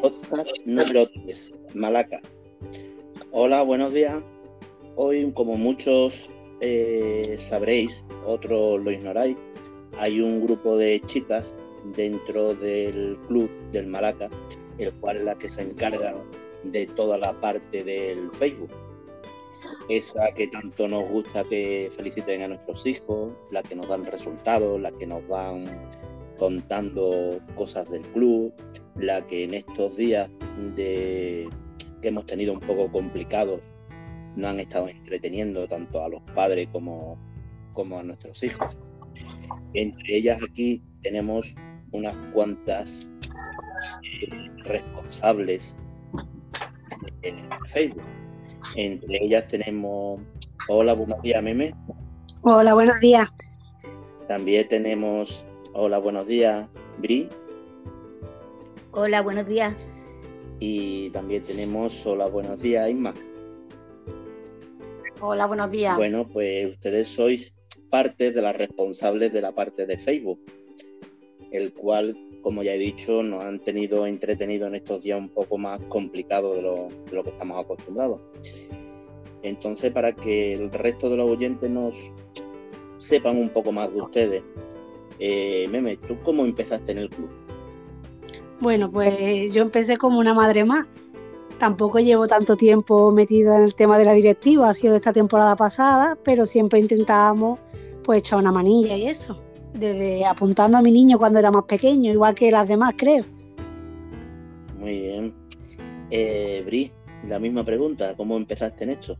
podcast número 3, Malaca. Hola, buenos días. Hoy, como muchos eh, sabréis, otros lo ignoráis, hay un grupo de chicas dentro del club del Malaca, el cual es la que se encarga de toda la parte del Facebook. Esa que tanto nos gusta que feliciten a nuestros hijos, la que nos dan resultados, la que nos van contando cosas del club, la que en estos días de, que hemos tenido un poco complicados nos han estado entreteniendo tanto a los padres como, como a nuestros hijos. Entre ellas aquí tenemos unas cuantas eh, responsables en Facebook. Entre ellas tenemos, hola, buenos días, Meme. Hola, buenos días. También tenemos Hola, buenos días, Bri. Hola, buenos días. Y también tenemos Hola, buenos días, Isma. Hola, buenos días. Bueno, pues ustedes sois parte de las responsables de la parte de Facebook, el cual, como ya he dicho, nos han tenido entretenido en estos días un poco más complicados de lo, de lo que estamos acostumbrados. Entonces, para que el resto de los oyentes nos sepan un poco más de ustedes, eh, Meme, ¿tú cómo empezaste en el club? Bueno, pues yo empecé como una madre más. Tampoco llevo tanto tiempo metida en el tema de la directiva, ha sido de esta temporada pasada, pero siempre intentábamos pues echar una manilla y eso. Desde apuntando a mi niño cuando era más pequeño, igual que las demás, creo. Muy bien. Eh, Bri, la misma pregunta, ¿cómo empezaste en esto?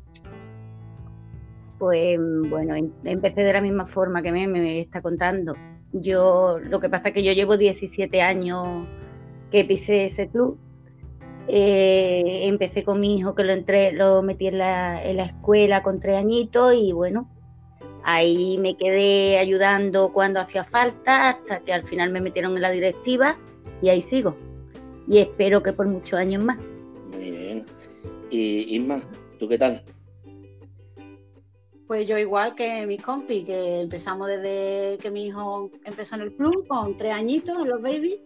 Pues bueno, em, empecé de la misma forma que Meme me está contando. Yo, lo que pasa es que yo llevo 17 años que pisé ese club. Eh, empecé con mi hijo que lo entré, lo metí en la, en la escuela con tres añitos y bueno, ahí me quedé ayudando cuando hacía falta hasta que al final me metieron en la directiva y ahí sigo. Y espero que por muchos años más. Muy bien. Y Isma, ¿tú qué tal? Pues yo igual que mis compis, que empezamos desde que mi hijo empezó en el club, con tres añitos los babies,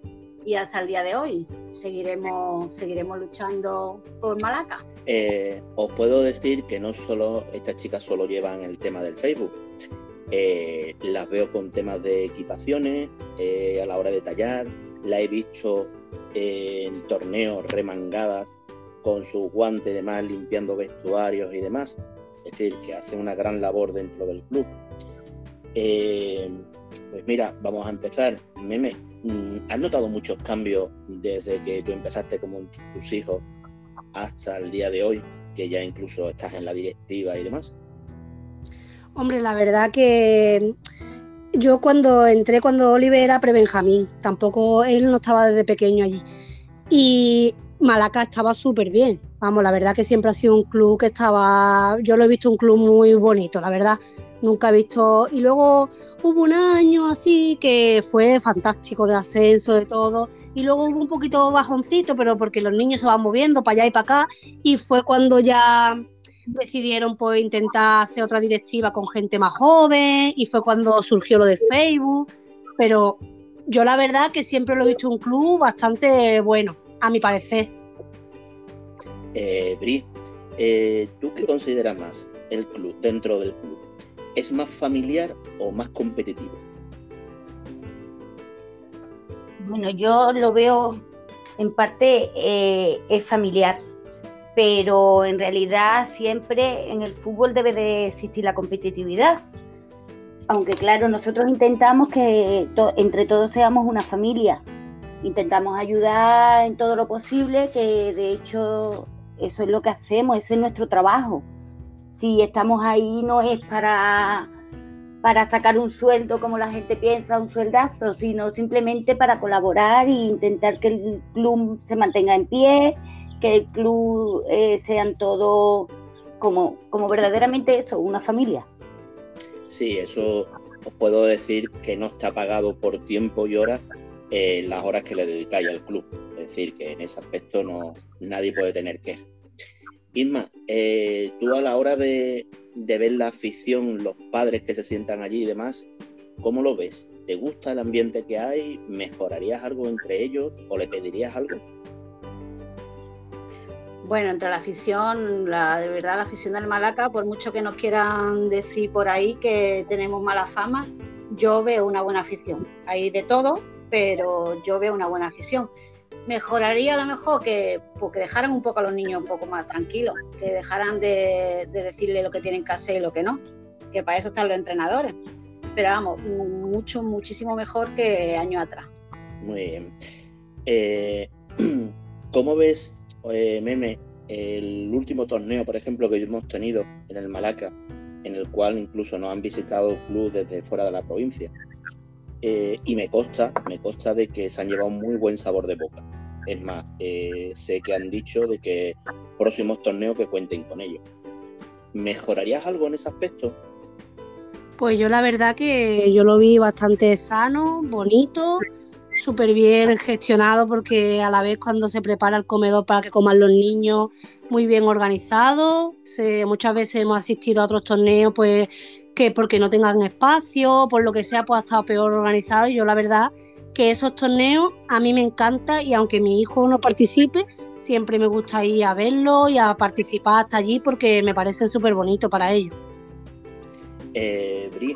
y hasta el día de hoy. Seguiremos, seguiremos luchando por Malaca. Eh, os puedo decir que no solo estas chicas solo llevan el tema del Facebook. Eh, las veo con temas de equipaciones eh, a la hora de tallar. La he visto en torneos remangadas con sus guantes y demás limpiando vestuarios y demás es decir, que hace una gran labor dentro del club. Eh, pues mira, vamos a empezar. Meme, mm, ¿has notado muchos cambios desde que tú empezaste como tus hijos hasta el día de hoy, que ya incluso estás en la directiva y demás? Hombre, la verdad que yo cuando entré, cuando Oliver era pre-Benjamín, tampoco él no estaba desde pequeño allí. Y Malaca estaba súper bien. Vamos, la verdad que siempre ha sido un club que estaba, yo lo he visto un club muy bonito, la verdad. Nunca he visto. Y luego hubo un año así que fue fantástico de ascenso, de todo. Y luego hubo un poquito bajoncito, pero porque los niños se van moviendo para allá y para acá. Y fue cuando ya decidieron pues intentar hacer otra directiva con gente más joven. Y fue cuando surgió lo de Facebook. Pero yo la verdad que siempre lo he visto un club bastante bueno a mi parecer. Eh, Bri, eh, ¿tú qué consideras más el club dentro del club? ¿Es más familiar o más competitivo? Bueno, yo lo veo en parte eh, es familiar, pero en realidad siempre en el fútbol debe de existir la competitividad. Aunque claro, nosotros intentamos que entre todos seamos una familia, intentamos ayudar en todo lo posible, que de hecho eso es lo que hacemos, ese es nuestro trabajo. Si estamos ahí no es para, para sacar un sueldo como la gente piensa, un sueldazo, sino simplemente para colaborar e intentar que el club se mantenga en pie, que el club eh, sean todo como, como verdaderamente eso, una familia. Sí, eso os puedo decir que no está pagado por tiempo y horas, en las horas que le dedicáis al club. Es decir, que en ese aspecto no, nadie puede tener que. Isma, eh, tú a la hora de, ver la afición, los padres que se sientan allí y demás, ¿cómo lo ves? ¿Te gusta el ambiente que hay? ¿Mejorarías algo entre ellos o le pedirías algo? Bueno, entre la afición, la, de verdad la afición del Malaca, por mucho que nos quieran decir por ahí que tenemos mala fama, yo veo una buena afición. Hay de todo, pero yo veo una buena afición. Mejoraría a lo mejor que, pues, que dejaran un poco a los niños un poco más tranquilos, que dejaran de, decirle lo que tienen que hacer y lo que no, que para eso están los entrenadores. Pero vamos, mucho, muchísimo mejor que años atrás. Muy bien. Eh, ¿Cómo ves, eh, Meme, el último torneo, por ejemplo, que hemos tenido en el Malaca, en el cual incluso nos han visitado clubes desde fuera de la provincia? Eh, y me consta, me consta de que se han llevado un muy buen sabor de boca. Es más, eh, sé que han dicho de que próximos torneos que cuenten con ellos. ¿Mejorarías algo en ese aspecto? Pues yo la verdad que yo lo vi bastante sano, bonito, súper bien gestionado porque a la vez cuando se prepara el comedor para que coman los niños, muy bien organizado. muchas veces hemos asistido a otros torneos pues que porque no tengan espacio, por lo que sea, pues ha estado peor organizado. Y yo la verdad que esos torneos a mí me encanta y aunque mi hijo no participe, siempre me gusta ir a verlo y a participar hasta allí porque me parecen súper bonitos para ellos. Eh, Bri,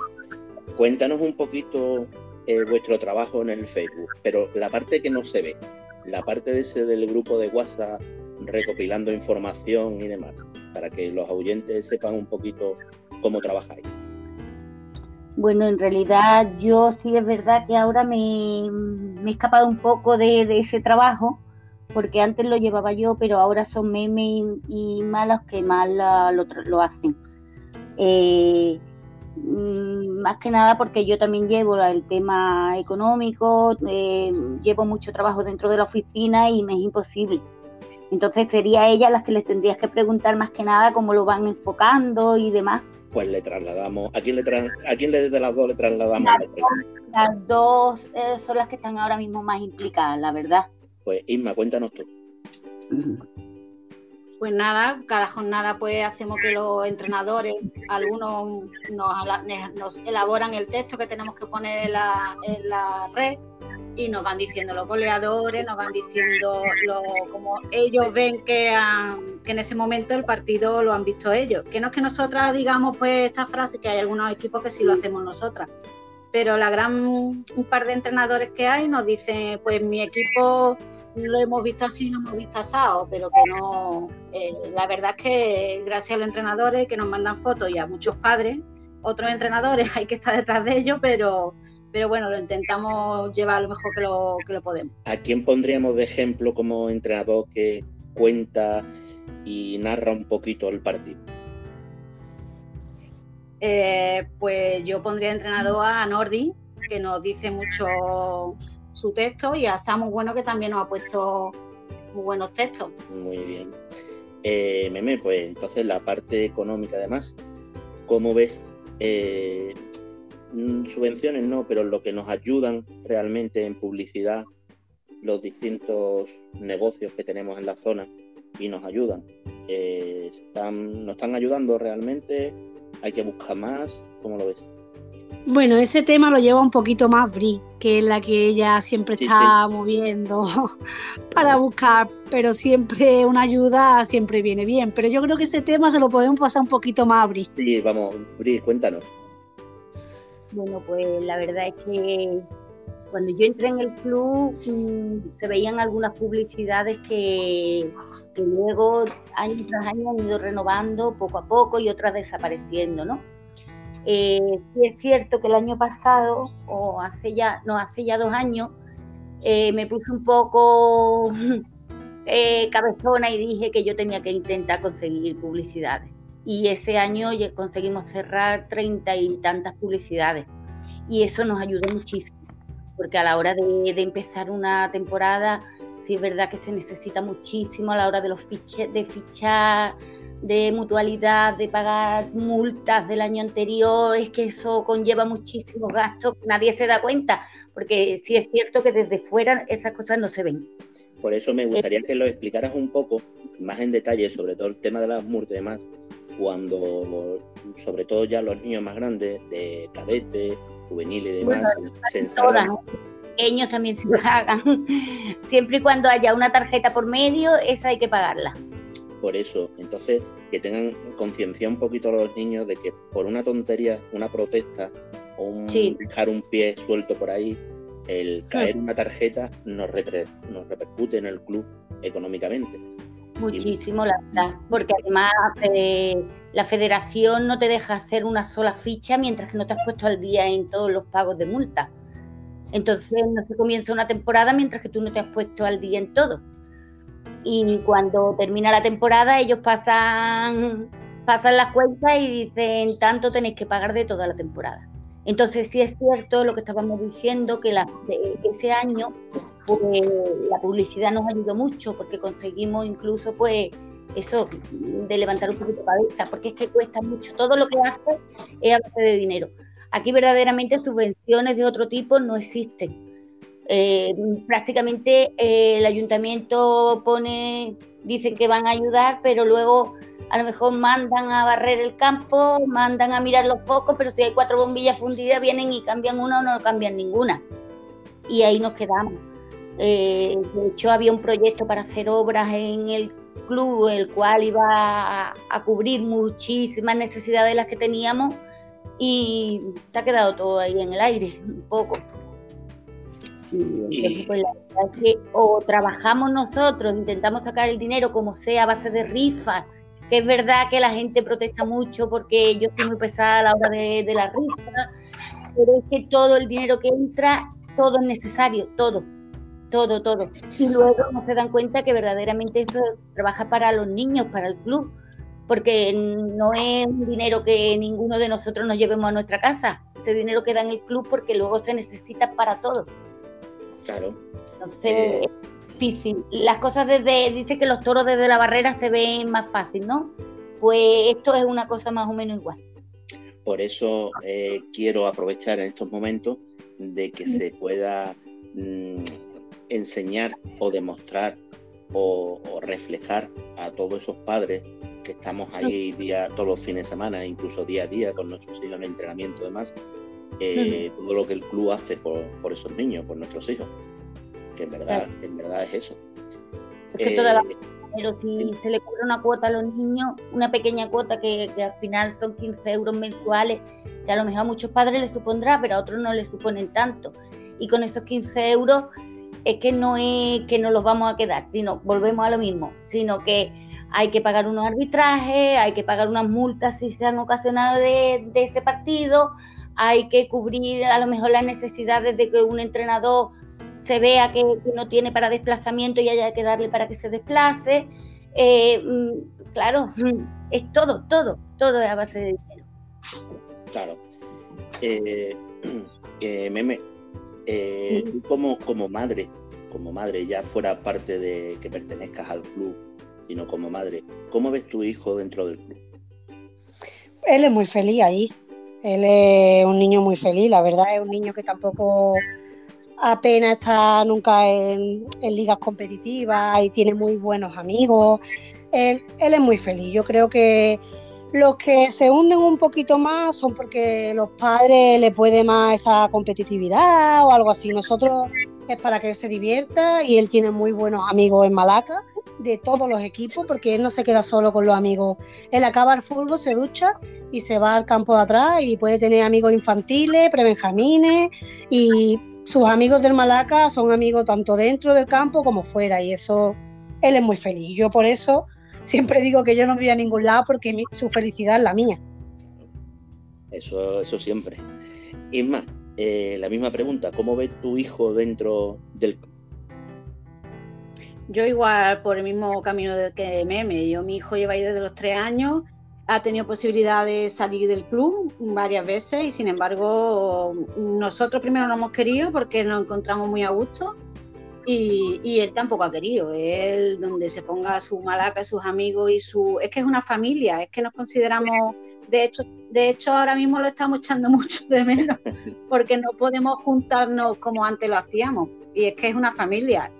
cuéntanos un poquito eh, vuestro trabajo en el Facebook, pero la parte que no se ve, la parte de ese del grupo de WhatsApp recopilando información y demás, para que los oyentes sepan un poquito cómo trabajáis. Bueno, en realidad yo sí es verdad que ahora me, he escapado un poco de, ese trabajo, porque antes lo llevaba yo, pero ahora son memes y, malos que mal lo, hacen. Eh, mm, más que nada porque yo también llevo el tema económico, eh, llevo mucho trabajo dentro de la oficina y me es imposible. Entonces sería ella las que les tendrías que preguntar más que nada cómo lo van enfocando y demás pues le trasladamos. ¿A quién, le ¿A quién de las dos le trasladamos? Las, dos eh, son las que están ahora mismo más implicadas, la verdad. Pues Isma, cuéntanos tú. Pues nada, cada jornada pues hacemos que los entrenadores, algunos nos, nos elaboran el texto que tenemos que poner en la, en la red y nos van diciendo los goleadores, nos van diciendo lo, como ellos ven que, en ese momento el partido lo han visto ellos. Que no es que nosotras digamos pues esta frase, que hay algunos equipos que sí lo hacemos nosotras, pero la gran un par de entrenadores que hay nos dicen pues mi equipo lo hemos visto así, no hemos visto asado, pero que no, eh, la verdad es que gracias a los entrenadores que nos mandan fotos y a muchos padres, otros entrenadores hay que estar detrás de ellos, pero pero bueno, lo intentamos llevar lo mejor que lo, que lo podemos. ¿A quién pondríamos de ejemplo como entrenador que cuenta y narra un poquito el partido? Eh, pues yo pondría entrenador a Nordi, que nos dice mucho su texto, y a Samu Bueno, que también nos ha puesto muy buenos textos. Muy bien. Eh, Meme, pues entonces la parte económica además, ¿cómo ves eh, subvenciones no, pero lo que nos ayudan realmente en publicidad, los distintos negocios que tenemos en la zona y nos ayudan. Eh, están, ¿Nos están ayudando realmente? ¿Hay que buscar más? ¿Cómo lo ves? Bueno, ese tema lo lleva un poquito más Bri, que es la que ella siempre está moviendo para buscar, pero siempre una ayuda siempre viene bien. Pero yo creo que ese tema se lo podemos pasar un poquito más a Bri. Sí, vamos, Bri, cuéntanos. Bueno, pues la verdad es que cuando yo entré en el club mm, se veían algunas publicidades que, luego año tras año han ido renovando poco a poco y otras desapareciendo, ¿no? Eh, sí es cierto que el año pasado, o hace ya, no, hace ya dos años, eh, me puse un poco eh, cabezona y dije que yo tenía que intentar conseguir publicidades y ese año conseguimos cerrar treinta y tantas publicidades y eso nos ayudó muchísimo, porque a la hora de, empezar una temporada, sí es verdad que se necesita muchísimo a la hora de los fiches, de fichar, de mutualidad, de pagar multas del año anterior, es que eso conlleva muchísimos gastos, nadie se da cuenta, porque sí es cierto que desde fuera esas cosas no se ven. Por eso me gustaría que lo explicaras un poco más en detalle, sobre todo el tema de las multas y demás, cuando sobre todo ya los niños más grandes, de cadete, juvenil y demás, se, Pequeños también se pagan. Siempre y cuando haya una tarjeta por medio, esa hay que pagarla. por eso. Entonces, que tengan conciencia un poquito los niños de que por una tontería, una protesta o un dejar un pie suelto por ahí, el caer una tarjeta nos, nos repercute en el club económicamente. Muchísimo, la verdad, porque además eh, la federación no te deja hacer una sola ficha mientras que no te has puesto al día en todos los pagos de multa. Entonces no se comienza una temporada mientras que tú no te has puesto al día en todo. Y cuando termina la temporada ellos pasan, pasan las cuentas y dicen tanto tenéis que pagar de toda la temporada. Entonces sí es cierto lo que estábamos diciendo, que ese año pues, la publicidad nos ayudó mucho porque conseguimos incluso pues eso de levantar un poquito cabeza, porque es que cuesta mucho. Todo lo que hace es a base de dinero. Aquí verdaderamente subvenciones de otro tipo no existen. Eh, prácticamente eh, el ayuntamiento pone, dicen que van a ayudar, pero luego a lo mejor mandan a barrer el campo, mandan a mirar los focos, pero si hay cuatro bombillas fundidas vienen y cambian una o no cambian ninguna. Y ahí nos quedamos. Eh, de hecho, había un proyecto para hacer obras en el club, el cual iba a, a cubrir muchísimas necesidades de las que teníamos y se ha quedado todo ahí en el aire, un poco. Y, pues, la verdad es que o trabajamos nosotros, intentamos sacar el dinero como sea a base de rifas, que es verdad que la gente protesta mucho porque yo estoy muy pesada a la hora de, de la rifa, pero es que todo el dinero que entra, todo es necesario, todo, todo, todo. Y luego no se dan cuenta que verdaderamente eso trabaja para los niños, para el club porque no es un dinero que ninguno de nosotros nos llevemos a nuestra casa. Ese dinero queda en el club porque luego se necesita para todo. Claro. Entonces, eh, es difícil. Las cosas desde, dice que los toros desde la barrera se ven más fácil, ¿no? Pues esto es una cosa más o menos igual. Por eso eh, quiero aprovechar en estos momentos de que se pueda mm, enseñar o demostrar o, o reflejar a todos esos padres que estamos ahí día, todos los fines de semana, incluso día a día con nuestros hijos en entrenamiento y demás, eh, todo lo que el club hace por, por, esos niños, por nuestros hijos, que en verdad, en verdad es eso. Es que pero si se le cobra una cuota a los niños, una pequeña cuota que, que, al final son 15 euros mensuales, que a lo mejor a muchos padres les supondrá, pero a otros no les suponen tanto. Y con esos 15 euros es que no es que no los vamos a quedar, sino volvemos a lo mismo, sino que hay que pagar unos arbitrajes, hay que pagar unas multas si se han ocasionado de, ese partido, hay que cubrir a lo mejor las necesidades de que un entrenador se vea que, no tiene para desplazamiento y haya que darle para que se desplace. Eh, mm, claro, es todo, todo, todo es a base de dinero. Claro. Eh, eh, meme, como, como madre, como madre, ya fuera parte de que pertenezcas al club, sino como madre. ¿Cómo ves tu hijo dentro del club? Él es muy feliz ahí. Él es un niño muy feliz, la verdad es un niño que tampoco apenas está nunca en, ligas competitivas y tiene muy buenos amigos. Él, él, es muy feliz. Yo creo que los que se hunden un poquito más son porque los padres le puede más esa competitividad o algo así. Nosotros es para que él se divierta y él tiene muy buenos amigos en Malaca de todos los equipos porque él no se queda solo con los amigos. Él acaba el fútbol, se ducha y se va al campo de atrás y puede tener amigos infantiles, prebenjamines y sus amigos del Malaca son amigos tanto dentro del campo como fuera y eso él es muy feliz. Yo por eso siempre digo que yo no voy a ningún lado porque su felicidad es la mía. Eso, eso siempre. Isma, eh, la misma pregunta, ¿cómo ves tu hijo dentro del yo igual por el mismo camino que Meme. Yo, mi hijo lleva ahí desde los tres años, ha tenido posibilidad de salir del club varias veces y sin embargo nosotros primero no hemos querido porque nos encontramos muy a gusto y, él tampoco ha querido. Él donde se ponga su malaca, sus amigos y su... Es que es una familia, es que nos consideramos... De hecho, de hecho, ahora mismo lo estamos echando mucho de menos porque no podemos juntarnos como antes lo hacíamos. Y es que es una familia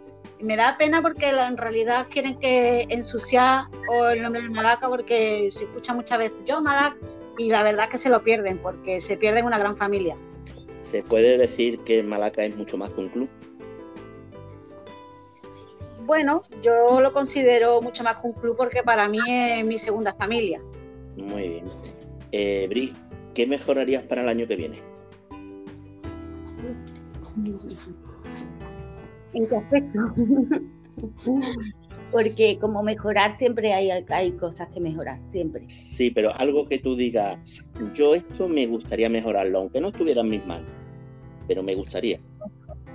me da pena porque en realidad quieren que ensuciar o el nombre de Malaca porque se escucha muchas veces yo Malaca y la verdad que se lo pierden porque se pierden una gran familia. ¿Se puede decir que Malaca es mucho más que un club? bueno, yo lo considero mucho más que un club porque para mí es mi segunda familia. Muy bien. Eh, Bri, ¿qué mejorarías para el año que viene? ¿En qué aspecto? Porque como mejorar siempre hay, hay cosas que mejorar, siempre. Sí, pero algo que tú digas, yo esto me gustaría mejorarlo, aunque no estuviera en mis manos, pero me gustaría.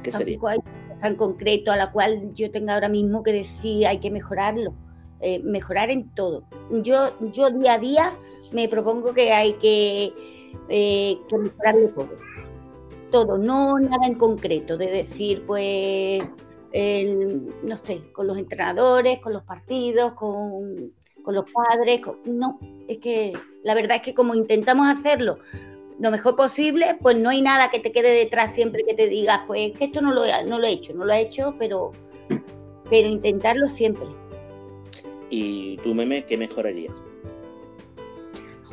¿Qué sería? Hay tan concreto a la cual yo tenga ahora mismo que decir hay que mejorarlo. Eh, mejorar en todo. Yo, yo día a día me propongo que hay que, eh, que mejorarlo todo. Todo, no nada en concreto, de decir, pues no sé, con los entrenadores, con los partidos, con, los padres. no, es que la verdad es que como intentamos hacerlo lo mejor posible, pues no hay nada que te quede detrás siempre que te digas, pues que esto no lo, no lo he hecho, no lo he hecho, pero, pero intentarlo siempre. ¿Y tú, meme, qué mejorarías?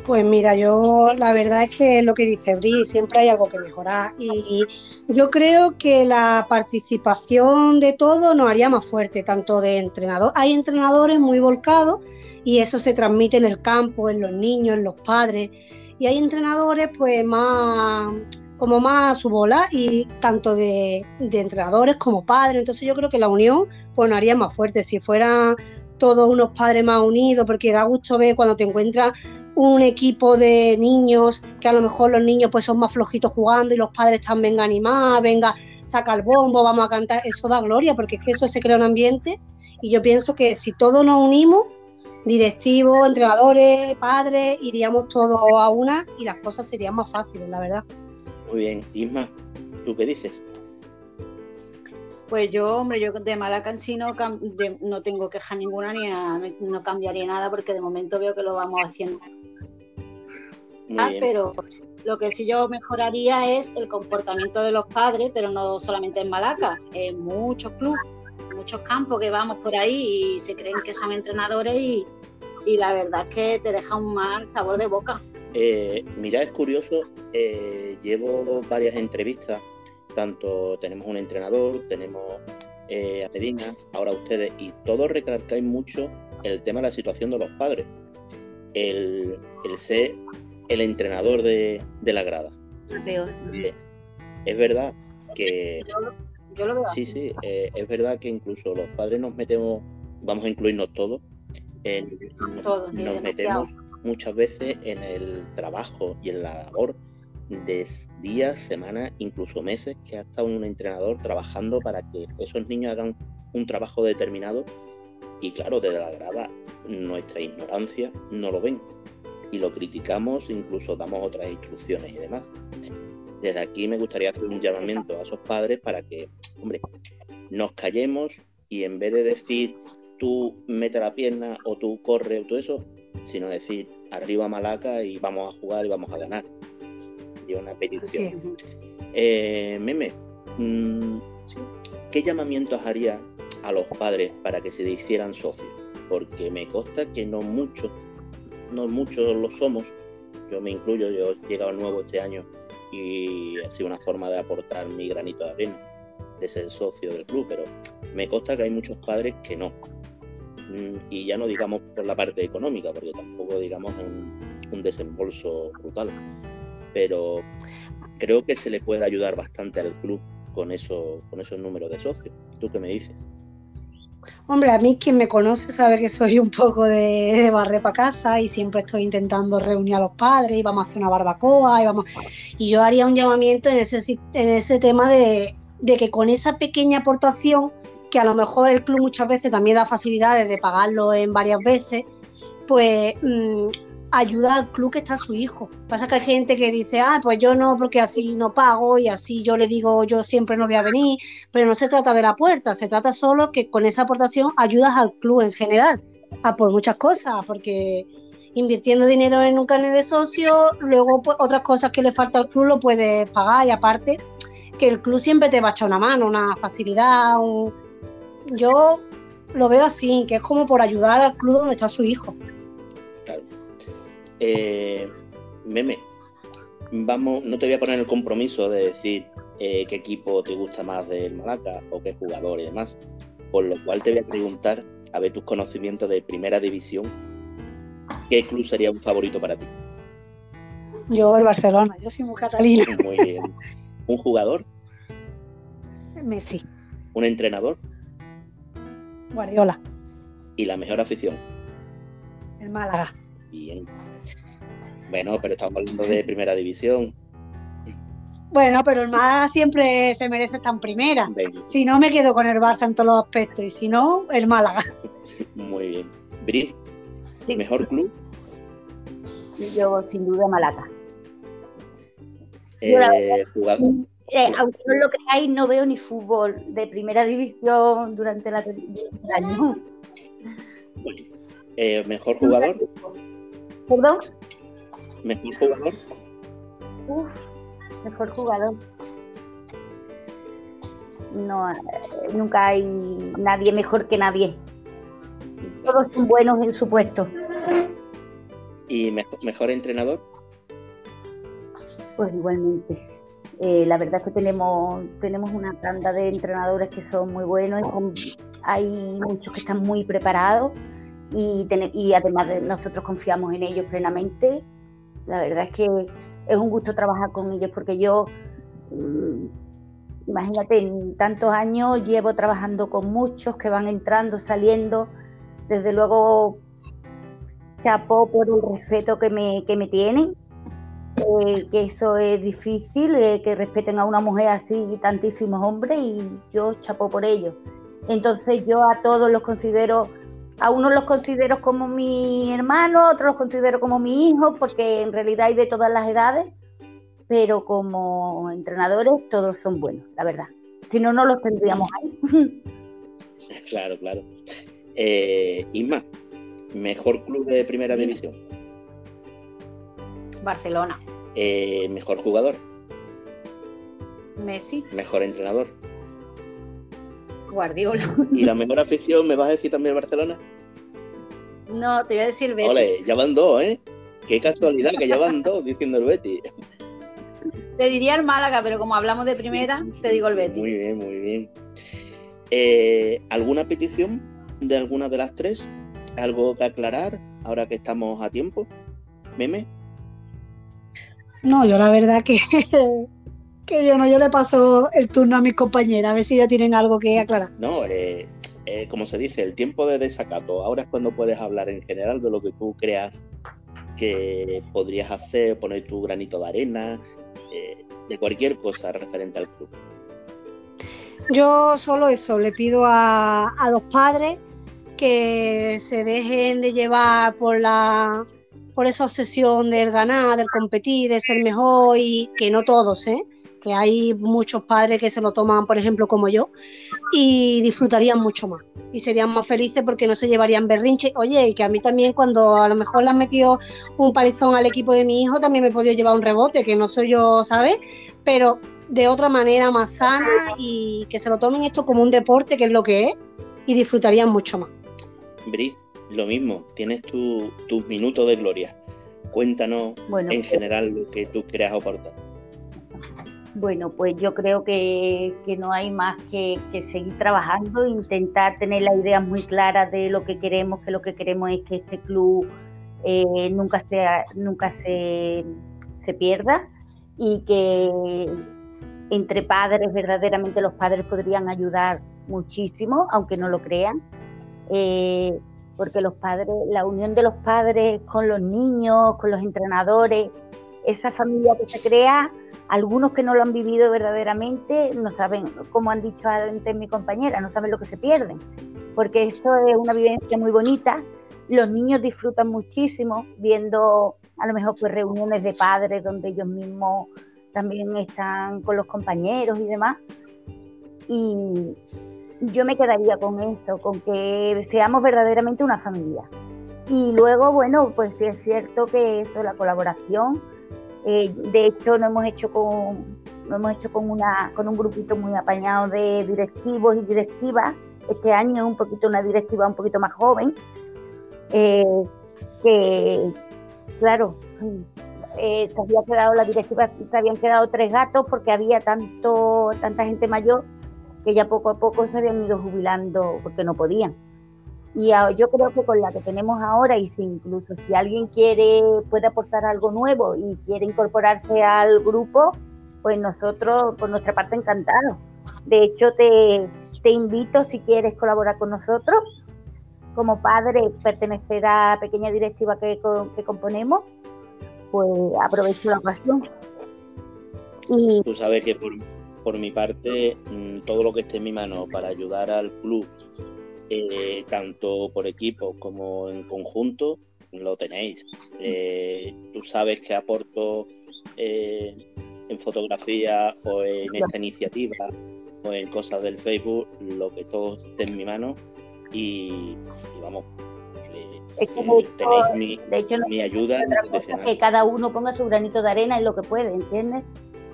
Pues mira, yo la verdad es que lo que dice Bri, siempre hay algo que mejorar y yo creo que la participación de todos nos haría más fuerte, tanto de entrenador. Hay entrenadores muy volcados y eso se transmite en el campo, en los niños, en los padres y hay entrenadores pues más como más a su bola y tanto de, de entrenadores como padres. Entonces yo creo que la unión pues nos haría más fuerte si fueran todos unos padres más unidos, porque da gusto ver cuando te encuentras un equipo de niños que a lo mejor los niños pues son más flojitos jugando y los padres están venga animados, venga, saca el bombo, vamos a cantar, eso da gloria porque es que eso se crea un ambiente y yo pienso que si todos nos unimos, directivos, entrenadores, padres, iríamos todos a una y las cosas serían más fáciles, la verdad. Muy bien, Isma, ¿tú qué dices? Pues yo, hombre, yo de Malaca en sí no, no tengo queja ninguna ni no cambiaría nada porque de momento veo que lo vamos haciendo. Ah, pero lo que sí yo mejoraría es el comportamiento de los padres, pero no solamente en Malaca, en muchos clubes, muchos campos que vamos por ahí y se creen que son entrenadores y, la verdad es que te deja un mal sabor de boca. Eh, mira, es curioso, eh, llevo varias entrevistas tanto tenemos un entrenador, tenemos eh, a Medina, ahora ustedes, y todos recalcáis mucho el tema de la situación de los padres, el, ser el entrenador de, la grada. Peor. Eh, es verdad que... Yo, lo veo Sí, sí, eh, es verdad que incluso los padres nos metemos, vamos a incluirnos todos, nos metemos muchas veces en el trabajo y en la labor de días, semanas, incluso meses que ha estado un entrenador trabajando para que esos niños hagan un trabajo determinado. Y claro, desde la grada nuestra ignorancia no lo ven y lo criticamos, incluso damos otras instrucciones y demás. Desde aquí me gustaría hacer un llamamiento a esos padres para que, hombre, nos callemos y en vez de decir tú mete la pierna o tú corre o todo eso, sino decir arriba Malaca y vamos a jugar y vamos a ganar una petición. Eh, meme, mm, ¿qué llamamientos haría a los padres para que se hicieran socios? Porque me consta que no muchos, no muchos lo somos. Yo me incluyo, yo he llegado nuevo este año y ha sido una forma de aportar mi granito de arena, de ser socio del club, pero me consta que hay muchos padres que no. Mm, y ya no digamos por la parte económica, porque tampoco digamos un, un desembolso brutal pero creo que se le puede ayudar bastante al club con, eso, con esos números de socios. ¿Tú qué me dices? Hombre, a mí quien me conoce sabe que soy un poco de, de para casa y siempre estoy intentando reunir a los padres y vamos a hacer una barbacoa y vamos y yo haría un llamamiento en ese, en ese tema de, que con esa pequeña aportación que a lo mejor el club muchas veces también da facilidades de pagarlo en varias veces, pues mm, ayuda al club que está su hijo. Pasa que hay gente que dice, ah, pues yo no, porque así no pago y así yo le digo, yo siempre no voy a venir, pero no se trata de la puerta, se trata solo que con esa aportación ayudas al club en general, a por muchas cosas, porque invirtiendo dinero en un carnet de socio, luego pues, otras cosas que le falta al club lo puedes pagar y aparte que el club siempre te va a echar una mano, una facilidad, yo lo veo así, que es como por ayudar al club donde está su hijo. Eh, meme, vamos, no te voy a poner el compromiso de decir eh, qué equipo te gusta más del Malaca o qué jugador y demás, Por lo cual te voy a preguntar, a ver tus conocimientos de primera división, ¿qué club sería un favorito para ti? Yo el Barcelona, yo soy muy catalina. Muy bien. ¿Un jugador? Messi, ¿Un entrenador? Guardiola, ¿Y la mejor afición? el Málaga. Bien. Bueno, pero estamos hablando de primera división. Bueno, pero el Málaga siempre se merece estar en primera. Venga, Si no, me quedo con el Barça en todos los aspectos. Y si no, el Málaga. muy bien. Bri, Sí. ¿mejor club? Yo sin duda la Eh, jugador. Eh, aunque no lo creáis, no veo ni fútbol de primera división durante la el año. Eh, ¿Mejor jugador? ¿Perdón? ¿Mejor jugador? Uf, mejor jugador. No, eh, nunca hay nadie mejor que nadie. Todos son buenos en su puesto. ¿Y mejor, mejor entrenador? Pues igualmente. Eh, la verdad es que tenemos, tenemos una tanda de entrenadores que son muy buenos y con- hay muchos que están muy preparados y, tene- y además de- nosotros confiamos en ellos plenamente. La verdad es que es un gusto trabajar con ellos porque yo, mm, imagínate, en tantos años llevo trabajando con muchos que van entrando, saliendo. Desde luego, chapó por el respeto que me, que me tienen eh, que eso es difícil, eh, que respeten a una mujer así tantísimos hombres y yo chapo por ello. Entonces yo a todos los considero, a unos los considero como mi hermano, a otros los considero como mi hijo, porque en realidad hay de todas las edades, pero como entrenadores todos son buenos, la verdad. Si no, no los tendríamos ahí. Claro, claro. Eh, Isma, ¿mejor club de primera división? Barcelona, Eh, ¿Mejor jugador? Messi, ¿Mejor entrenador? Guardiola. ¿Y la mejor afición me vas a decir también Barcelona? No, te voy a decir Betis. Ole, ya van dos, ¿eh? Qué casualidad que ya van dos diciendo el Betis. Te diría el Málaga, pero como hablamos de primera, Sí, sí, te digo el Betis. Muy bien, muy bien. Eh, ¿Alguna petición de alguna de las tres? ¿Algo que aclarar ahora que estamos a tiempo? ¿Meme? No, yo la verdad que, que yo no, yo le paso el turno a mis compañeras a ver si ya tienen algo que aclarar. No, eh, eh, como se dice, el tiempo de desacato. Ahora es cuando puedes hablar en general de lo que tú creas que podrías hacer, poner tu granito de arena, eh, de cualquier cosa referente al club. Yo solo eso, le pido a, a los padres que se dejen de llevar por la por esa obsesión del ganar, del competir, de ser mejor y que no todos, ¿eh? Que hay muchos padres que se lo toman, por ejemplo, como yo, y disfrutarían mucho más y serían más felices porque no se llevarían berrinche. Oye, y que a mí también cuando a lo mejor le han metido un palizón al equipo de mi hijo, también me he podido llevar un rebote, que no soy yo, ¿sabes? Pero de otra manera más sana y que se lo tomen esto como un deporte, que es lo que es, y disfrutarían mucho más. Bri, lo mismo, tienes tu- tus minutos de gloria. Cuéntanos Bueno, en general lo que tú creas aportar. Bueno, pues yo creo que, que no hay más que, seguir trabajando, intentar tener las ideas muy claras de lo que queremos, que lo que queremos es que este club eh, nunca, sea, nunca se, se pierda y que entre padres, verdaderamente los padres podrían ayudar muchísimo, aunque no lo crean, eh, porque los padres, la unión de los padres con los niños, con los entrenadores, esa familia que se crea, algunos que no lo han vivido verdaderamente no saben, como han dicho antes mi compañera, no saben lo que se pierden, porque esto es una vivencia muy bonita. Los niños disfrutan muchísimo viendo a lo mejor pues reuniones de padres donde ellos mismos también están con los compañeros y demás. Y yo me quedaría con eso, con que seamos verdaderamente una familia. Y luego, bueno, pues sí es cierto que eso, la colaboración, eh, de hecho, lo hemos hecho con lo hemos hecho con una con un grupito muy apañado de directivos y directivas. Este año es un poquito una directiva un poquito más joven, eh, que claro, eh, se había quedado la directiva, se habían quedado tres gatos porque había tanto tanta gente mayor que ya poco a poco se habían ido jubilando porque no podían. Y yo creo que con la que tenemos ahora, y si incluso si alguien quiere, puede aportar algo nuevo y quiere incorporarse al grupo, pues nosotros, por nuestra parte, encantados. De hecho, te, te invito, si quieres colaborar con nosotros, como padre, pertenecer a la pequeña directiva que, que componemos, pues aprovecho la ocasión. Y... Tú sabes que por, por mi parte, mm, todo lo que esté en mi mano para ayudar al club, eh, tanto por equipo como en conjunto, lo tenéis. Eh, tú sabes que aporto eh, en fotografía o en esta iniciativa o en cosas del Facebook, lo que todo esté en mi mano y, vamos, tenéis mi, de hecho, mi ayuda. Que cada uno ponga su granito de arena en lo que puede, ¿entiendes?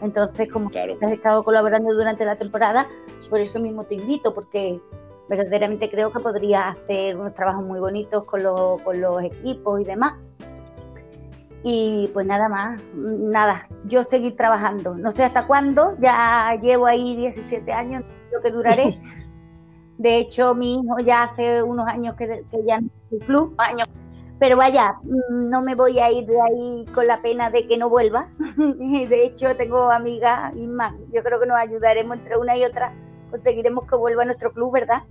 Entonces, como has estado colaborando durante la temporada, por eso mismo te invito, porque verdaderamente creo que podrías hacer unos trabajos muy bonitos con, con los equipos y demás. Y pues nada más, nada, yo seguir trabajando. No sé hasta cuándo, ya llevo ahí 17 años, lo que duraré. De hecho, mi hijo ya hace unos años que, que ya no es el club, años pero vaya, mm, no me voy a ir de ahí con la pena de que no vuelva. De hecho, tengo amigas y más. Yo creo que nos ayudaremos entre una y otra. Conseguiremos que vuelva a nuestro club, ¿verdad?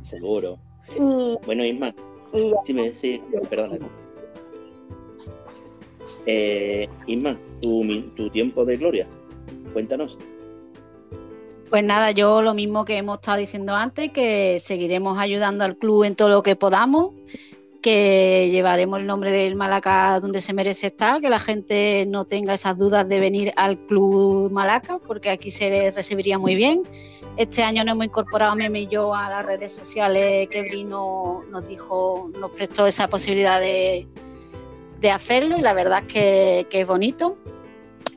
Seguro. bueno, Isma, sí, me, sí, perdona. Eh, Isma, tu, tu tiempo de gloria, cuéntanos. Pues nada, yo lo mismo que hemos estado diciendo antes, que seguiremos ayudando al club en todo lo que podamos, que llevaremos el nombre del Malaca donde se merece estar, que la gente no tenga esas dudas de venir al club Malaca, porque aquí se recibiría muy bien. Este año nos hemos incorporado Meme y yo a las redes sociales que Brino nos dijo, nos prestó esa posibilidad de, hacerlo y la verdad es que, es bonito.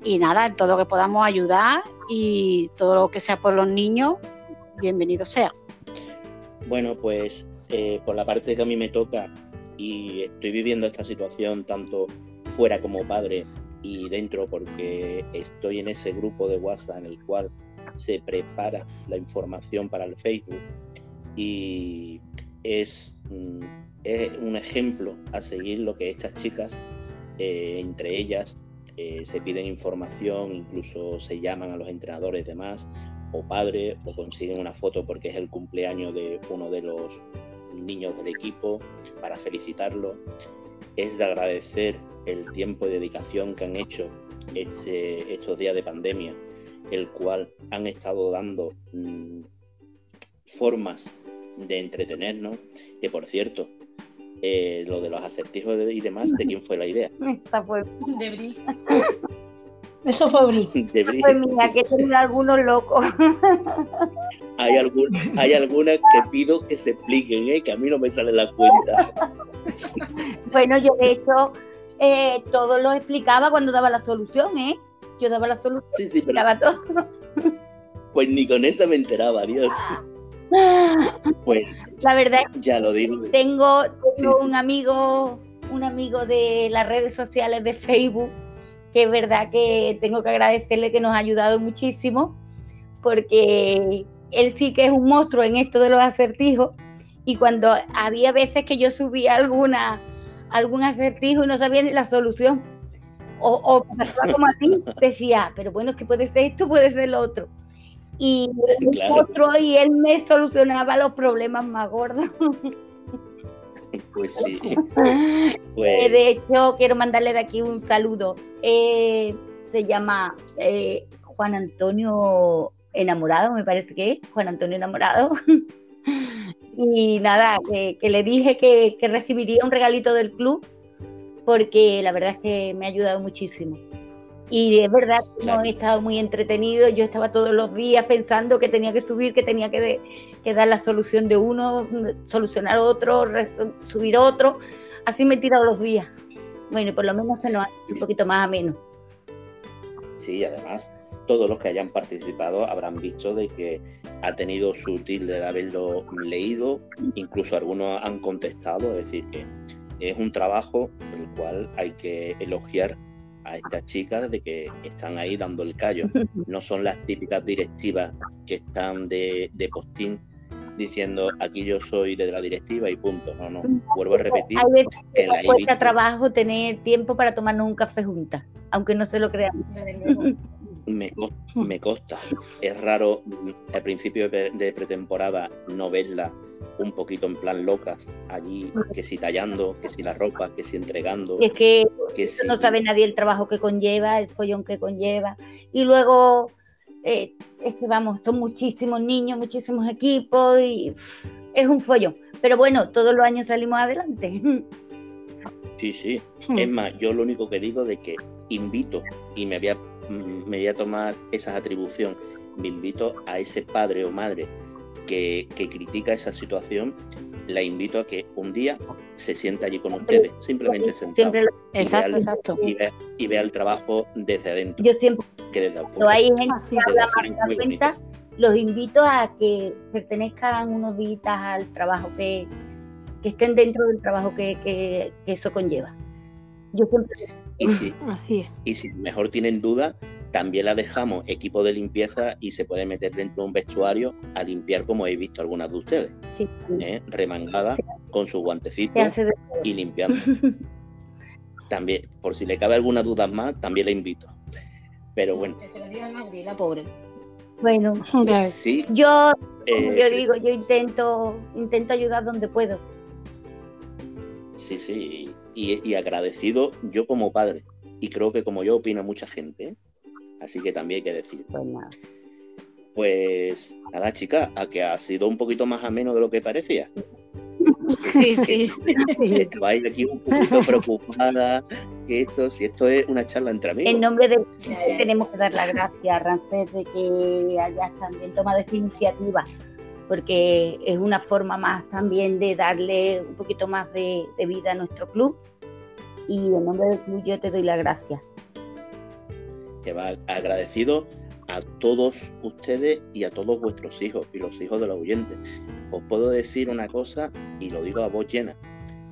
Y nada, todo lo que podamos ayudar y todo lo que sea por los niños, bienvenido sea. Bueno, pues eh, por la parte que a mí me toca y estoy viviendo esta situación tanto fuera como padre y dentro porque estoy en ese grupo de WhatsApp en el cual se prepara la información para el Facebook y es, mm, un ejemplo a seguir lo que estas chicas, eh, entre ellas, eh, se piden información, incluso se llaman a los entrenadores demás, o padres, o consiguen una foto porque es el cumpleaños de uno de los niños del equipo para felicitarlo. Es de agradecer el tiempo y dedicación que han hecho este, estos días de pandemia, el cual han estado dando mm, formas de entretenernos, que por cierto, eh, lo de los acertijos y demás, ¿de quién fue la idea? Esa fue de Bri. Eso fue Bri. De Bri. Mía, que tengo algunos locos. hay, algún, hay algunas que pido que se expliquen, ¿eh? que a mí no me sale la cuenta. bueno, yo de hecho eh, todo lo explicaba cuando daba la solución, ¿eh? Yo daba la solución. Sí, sí, pero... todo. Pues ni con esa me enteraba, Dios. Pues la verdad ya lo digo. Tengo, un amigo, un amigo de las redes sociales de Facebook, que es verdad que tengo que agradecerle que nos ha ayudado muchísimo, porque él sí que es un monstruo en esto de los acertijos. Y cuando había veces que yo subía alguna, algún acertijo y no sabía ni la solución, o, o como así, decía, pero bueno, es que puede ser esto, puede ser lo otro y otro y él me solucionaba los problemas más gordos. Pues sí. Pues de hecho, quiero mandarle de aquí un saludo. Eh, se llama eh, Juan Antonio Enamorado, me parece que es Juan Antonio Enamorado. y nada, que, le dije que, que recibiría un regalito del club porque la verdad es que me ha ayudado muchísimo. Y es verdad que no he estado muy entretenido. Yo estaba todos los días pensando que tenía que subir, que tenía que, dar la solución de uno, solucionar otro, subir otro. Así me he tirado los días. Bueno, por lo menos se nos ha un poquito más ameno. Sí, además, todos los que hayan participado habrán visto de que ha tenido su tilde de haberlo leído, incluso algunos han contestado, es decir, que es un trabajo el cual hay que elogiar a estas chicas de que están ahí dando el callo. No son las típicas directivas que están de, de postín diciendo aquí yo soy de la directiva y punto. No, no, vuelvo a repetir. Hay veces que la cuesta trabajo tener tiempo para tomarnos un café juntas, aunque no se lo crean. Me, me consta. Es raro mm, al principio de pretemporada no verla un poquito en plan locas allí, que si tallando, que si la ropa, que si entregando. Es que, no sabe nadie el trabajo que conlleva, el follón que conlleva. Y luego, eh, es que vamos, son muchísimos niños, muchísimos equipos y es un follón. Pero bueno, todos los años salimos adelante. Sí, sí. Hmm. Es más, yo lo único que digo de que invito, y me voy a, me voy a tomar esa atribución, me invito a ese padre o madre que, critica esa situación, la invito a que un día se sienta allí con ustedes, simplemente sentado. exacto, exacto. Y vea, el trabajo desde adentro. Yo siempre, que desde afuera, hay gente que cuenta, los invito a que pertenezcan unos días al trabajo, que, que estén dentro del trabajo que, que, eso conlleva. Yo siempre... Y si, Así es. Y si mejor tienen duda, también la dejamos equipo de limpieza y se puede meter dentro de un vestuario a limpiar como he visto algunas de ustedes. ¿eh? Remangada con sus guantecitos y limpiando. también, por si le cabe alguna duda más, también la invito. Pero bueno. Que se lo diga a la pobre. Bueno, sí. yo, eh, yo digo, yo intento, intento ayudar donde puedo. Sí, sí, y, y agradecido yo como padre, y creo que como yo opina mucha gente, ¿eh? Así que también hay que decir. Pues nada. Pues nada, chica, a que ha sido un poquito más ameno de lo que parecía. Sí, sí. Estabais aquí un poquito preocupada que esto, si esto es una charla entre amigos. En nombre de tenemos que dar las gracias a Rancés de que hayas también tomado esta iniciativa, porque es una forma más también de darle un poquito más de, vida a nuestro club. Y en nombre del club yo te doy las gracias que va agradecido a todos ustedes y a todos vuestros hijos y los hijos de los oyentes. Os puedo decir una cosa y lo digo a voz llena.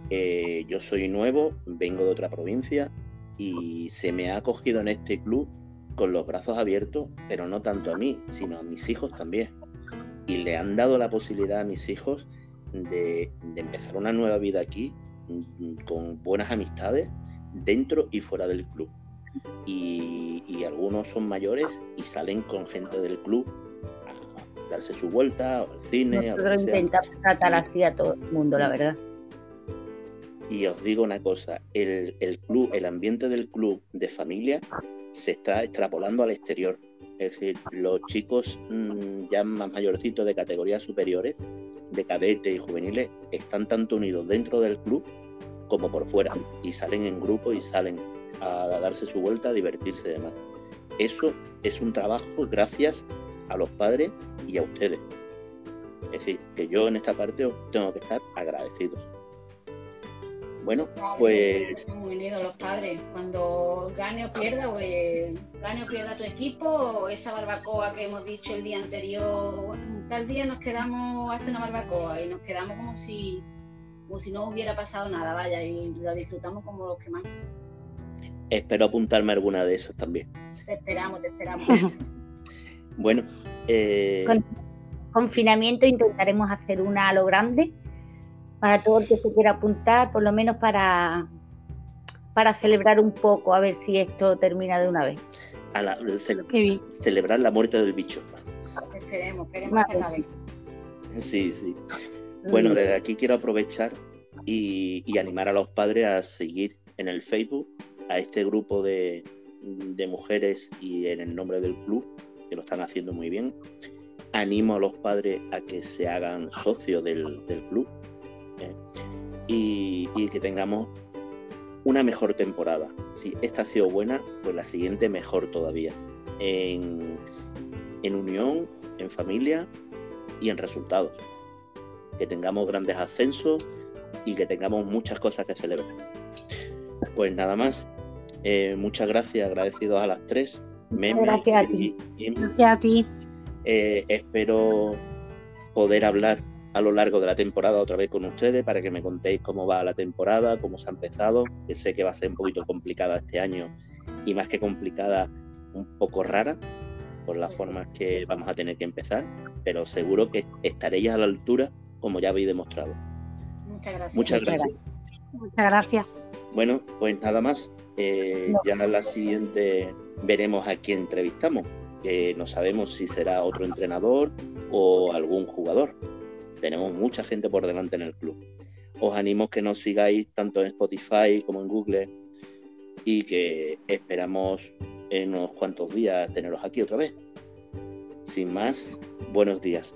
Eh, yo soy nuevo, vengo de otra provincia y se me ha acogido en este club con los brazos abiertos, pero no tanto a mí, sino a mis hijos también. Y le han dado la posibilidad a mis hijos de, de empezar una nueva vida aquí con buenas amistades dentro y fuera del club y, algunos son mayores y salen con gente del club a darse su vuelta al cine. Nosotros intentamos tratar así a todo el mundo, la verdad. Y os digo una cosa, el, club, el ambiente del club de familia se está extrapolando al exterior. Es decir, los chicos mm, ya más mayorcitos de categorías superiores, de cadete y juveniles, están tanto unidos dentro del club como por fuera. Y salen en grupo y salen a darse su vuelta, a divertirse de más. Eso es un trabajo gracias a los padres y a ustedes. Es decir, que yo en esta parte tengo que estar agradecidos. Bueno, pues. muy unidos los padres. Cuando gane o pierda, pues gane o pierda tu equipo, esa barbacoa que hemos dicho el día anterior, tal día nos quedamos a hacer una barbacoa y nos quedamos como si, como si no hubiera pasado nada, vaya, y lo disfrutamos como los que más espero apuntarme a alguna de esas también. Te esperamos, te esperamos. bueno. Eh... Con confinamiento intentaremos hacer una a lo grande para todo el que se quiera apuntar, por lo menos para, para celebrar un poco, a ver si esto termina de una vez. A la, celebrar la muerte del bicho. Esperemos, esperemos vez. Sí, sí. Bueno, desde aquí quiero aprovechar y, y animar a los padres a seguir en el Facebook a este grupo de, mujeres y en el nombre del club, que lo están haciendo muy bien. Animo a los padres a que se hagan socios del, club ¿eh? y, que tengamos una mejor temporada. Si esta ha sido buena, pues la siguiente mejor todavía. En, en unión, en familia y en resultados. Que tengamos grandes ascensos y que tengamos muchas cosas que celebrar. Pues nada más. Eh, muchas gracias, agradecidos a las tres. gracias a ti. gracias a ti. Eh, espero poder hablar a lo largo de la temporada otra vez con ustedes para que me contéis cómo va la temporada, cómo se ha empezado, que sé que va a ser un poquito complicada este año y más que complicada, un poco rara por las formas que vamos a tener que empezar, pero seguro que estaréis a la altura como ya habéis demostrado. Muchas gracias. Muchas gracias. Muchas gracias. Bueno, pues nada más. Eh, ya en la siguiente veremos a quién entrevistamos, que no sabemos si será otro entrenador o algún jugador. Tenemos mucha gente por delante en el club. Os animo que nos sigáis tanto en Spotify como en Google y que esperamos en unos cuantos días teneros aquí otra vez. Sin más, buenos días.